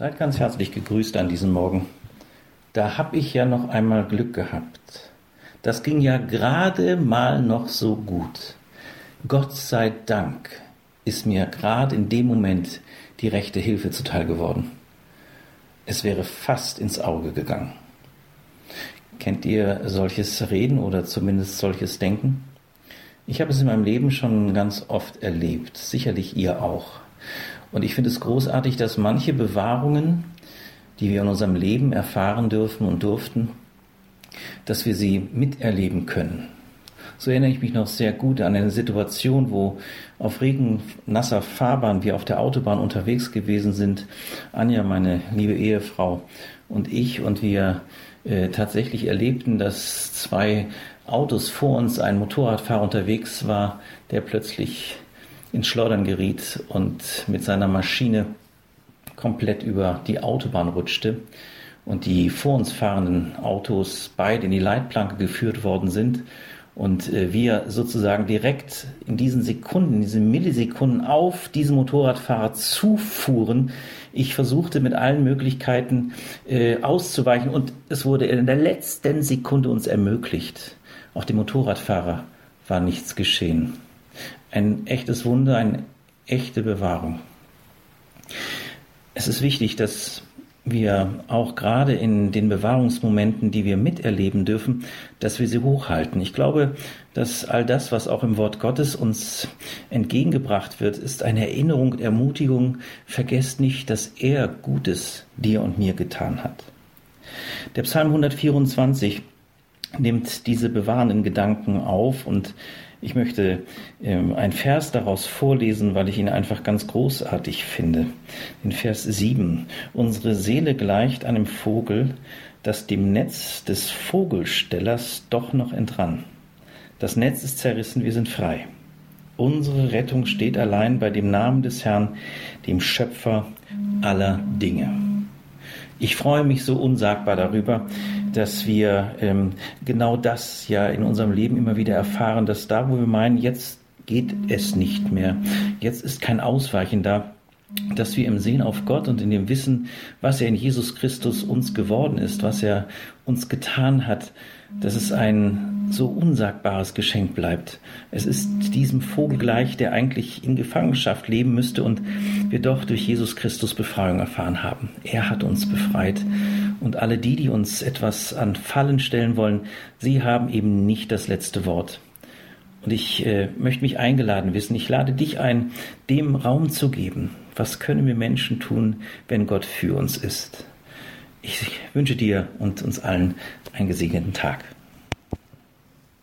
Seid ganz herzlich gegrüßt an diesem Morgen. Da habe ich ja noch einmal Glück gehabt. Das ging ja gerade mal noch so gut. Gott sei Dank ist mir gerade in dem Moment die rechte Hilfe zuteil geworden. Es wäre fast ins Auge gegangen. Kennt ihr solches Reden oder zumindest solches Denken? Ich habe es in meinem Leben schon ganz oft erlebt, sicherlich ihr auch. Und ich finde es großartig, dass manche Bewahrungen, die wir in unserem Leben erfahren dürfen und durften, dass wir sie miterleben können. So erinnere ich mich noch sehr gut an eine Situation, wo auf regennasser Fahrbahn wir auf der Autobahn unterwegs gewesen sind. Anja, meine liebe Ehefrau und ich und wir äh, tatsächlich erlebten, dass zwei Autos vor uns ein Motorradfahrer unterwegs war, der plötzlich ins Schleudern geriet und mit seiner Maschine komplett über die Autobahn rutschte und die vor uns fahrenden Autos beide in die Leitplanke geführt worden sind und äh, wir sozusagen direkt in diesen Sekunden, in diesen Millisekunden auf diesen Motorradfahrer zufuhren. Ich versuchte mit allen Möglichkeiten äh, auszuweichen und es wurde in der letzten Sekunde uns ermöglicht. Auch dem Motorradfahrer war nichts geschehen ein echtes Wunder, eine echte Bewahrung. Es ist wichtig, dass wir auch gerade in den Bewahrungsmomenten, die wir miterleben dürfen, dass wir sie hochhalten. Ich glaube, dass all das, was auch im Wort Gottes uns entgegengebracht wird, ist eine Erinnerung und Ermutigung. Vergesst nicht, dass er Gutes dir und mir getan hat. Der Psalm 124 nimmt diese bewahrenden Gedanken auf und ich möchte ähm, ein Vers daraus vorlesen, weil ich ihn einfach ganz großartig finde. In Vers 7. Unsere Seele gleicht einem Vogel, das dem Netz des Vogelstellers doch noch entrann. Das Netz ist zerrissen, wir sind frei. Unsere Rettung steht allein bei dem Namen des Herrn, dem Schöpfer aller Dinge. Ich freue mich so unsagbar darüber, dass wir ähm, genau das ja in unserem Leben immer wieder erfahren, dass da, wo wir meinen, jetzt geht es nicht mehr, jetzt ist kein Ausweichen da, dass wir im Sehen auf Gott und in dem Wissen, was er in Jesus Christus uns geworden ist, was er uns getan hat, dass es ein so unsagbares Geschenk bleibt. Es ist diesem Vogel gleich, der eigentlich in Gefangenschaft leben müsste und wir doch durch Jesus Christus Befreiung erfahren haben. Er hat uns befreit. Und alle die, die uns etwas an Fallen stellen wollen, sie haben eben nicht das letzte Wort. Und ich äh, möchte mich eingeladen wissen, ich lade dich ein, dem Raum zu geben. Was können wir Menschen tun, wenn Gott für uns ist? Ich wünsche dir und uns allen einen gesegneten Tag.